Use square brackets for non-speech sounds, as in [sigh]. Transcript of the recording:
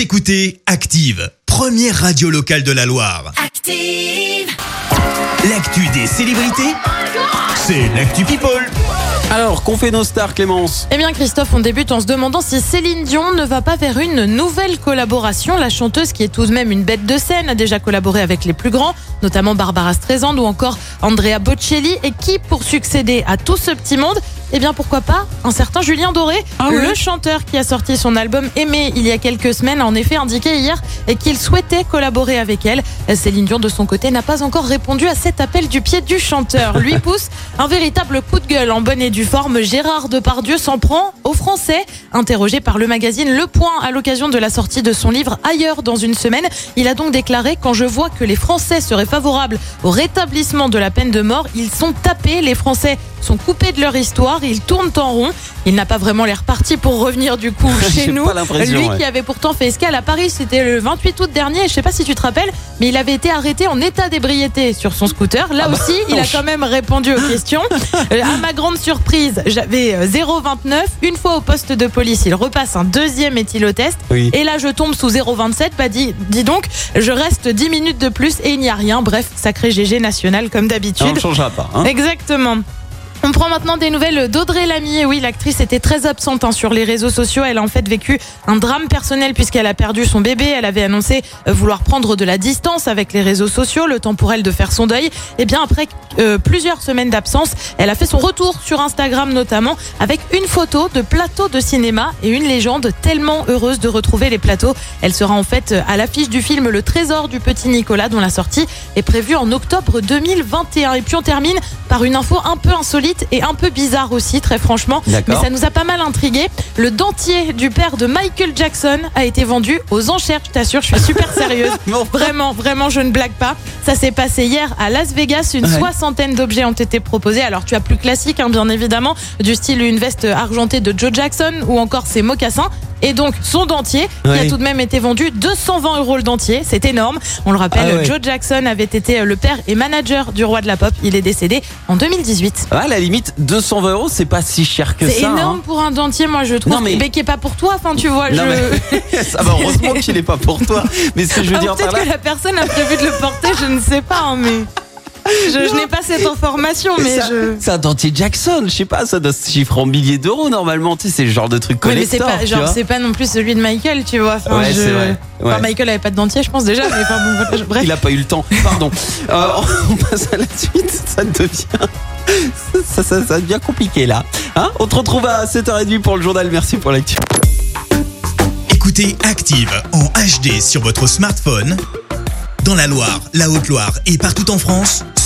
Vous écoutez Active, première radio locale de la Loire. Active. L'actu des célébrités, c'est l'actu People. Alors, qu'ont fait nos stars, Clémence? Eh bien Christophe, on débute en se demandant si Céline Dion ne va pas vers une nouvelle collaboration. La chanteuse, qui est tout de même une bête de scène, a déjà collaboré avec les plus grands, notamment Barbara Streisand ou encore Andrea Bocelli. Et qui, pour succéder à tout ce petit monde, eh bien pourquoi pas un certain Julien Doré, Ah oui le chanteur qui a sorti son album Aimé il y a quelques semaines, a en effet indiqué hier qu'il souhaitait collaborer avec elle. Céline Dion de son côté n'a pas encore répondu à cet appel du pied du chanteur. Lui [laughs] pousse un véritable coup de gueule en bonne et due forme. Gérard Depardieu s'en prend aux Français. Interrogé par le magazine Le Point à l'occasion de la sortie de son livre Ailleurs dans une semaine, il a donc déclaré quand je vois que les Français seraient favorables au rétablissement de la peine de mort, ils sont tapés. Les Français sont coupés de leur histoire, ils tournent en rond. Il n'a pas vraiment l'air parti pour revenir du coup [laughs] chez nous. Lui ouais. qui avait pourtant fait escale à Paris, c'était le 28 août dernier. Je sais pas si tu te rappelles, mais il avait été arrêté en état d'ébriété sur son scooter. Là Ah bah, aussi, il a quand même répondu aux questions. [laughs] Euh, à ma grande surprise, j'avais euh, 0,29. Une fois au poste de police, il repasse un deuxième éthylotest. Oui. Et là, je tombe sous 0,27. Bah, dis, dis donc, je reste 10 minutes de plus et il n'y a rien. Bref, sacré GG national comme On d'habitude. ne changera pas. Hein Exactement. On prend maintenant des nouvelles d'Audrey Lamy. Et oui, l'actrice était très absente hein, sur les réseaux sociaux. Elle a en fait vécu un drame personnel puisqu'elle a perdu son bébé. Elle avait annoncé euh, vouloir prendre de la distance avec les réseaux sociaux, le temps pour elle de faire son deuil. Et bien après euh, plusieurs semaines d'absence, elle a fait son retour sur Instagram notamment avec une photo de plateau de cinéma et une légende tellement heureuse de retrouver les plateaux. Elle sera en fait à l'affiche du film Le Trésor du petit Nicolas dont la sortie est prévue en octobre 2021. Et puis on termine par une info un peu insolite et un peu bizarre aussi, très franchement. Mais ça nous a pas mal intrigué. Le dentier du père de Michael Jackson a été vendu aux enchères. Je t'assure, je suis super sérieuse. [laughs] Vraiment, vraiment, je ne blague pas. Ça s'est passé hier à Las Vegas. Une Ouais. soixantaine d'objets ont été proposés. Alors, tu as plus classique, hein, bien évidemment, du style une veste argentée de Joe Jackson ou encore ses mocassins. Et donc, son dentier, qui a tout de même été vendu 220 euros le dentier. C'est énorme. On le rappelle, Ah ouais. Joe Jackson avait été le père et manager du roi de la pop. Il est décédé en 2018. Ah, à la limite, 220 euros, c'est pas si cher que C'est ça. énorme hein. pour un dentier, moi je trouve. Non, mais- mais... qui est pas pour toi, enfin tu vois. Non, je... mais [laughs] ça va, heureusement qu'il est pas pour toi. Mais ce que je veux Ah, dire par peut-être que la personne a prévu de le porter, je ne sais pas, hein, mais. Je, je n'ai pas cette information, mais ça- je. C'est un dentier Jackson, je sais pas, ça doit se chiffrer en milliers d'euros normalement, tu sais, c'est le genre de truc Oui, mais c'est collector. pas, genre, c'est pas non plus celui de Michael, tu vois. Enfin, Ouais, je- c'est vrai. Enfin. Michael avait pas de dentier, je pense déjà, mais enfin, bon, bref. [laughs] Il a pas eu le temps, pardon. Euh, on passe à la suite, ça devient. Ça, ça, ça devient compliqué là. Hein on te retrouve à 7h30 pour le journal. Merci pour l'actu. Écoutez Active en HD sur votre smartphone, dans la Loire, la Haute-Loire et partout en France,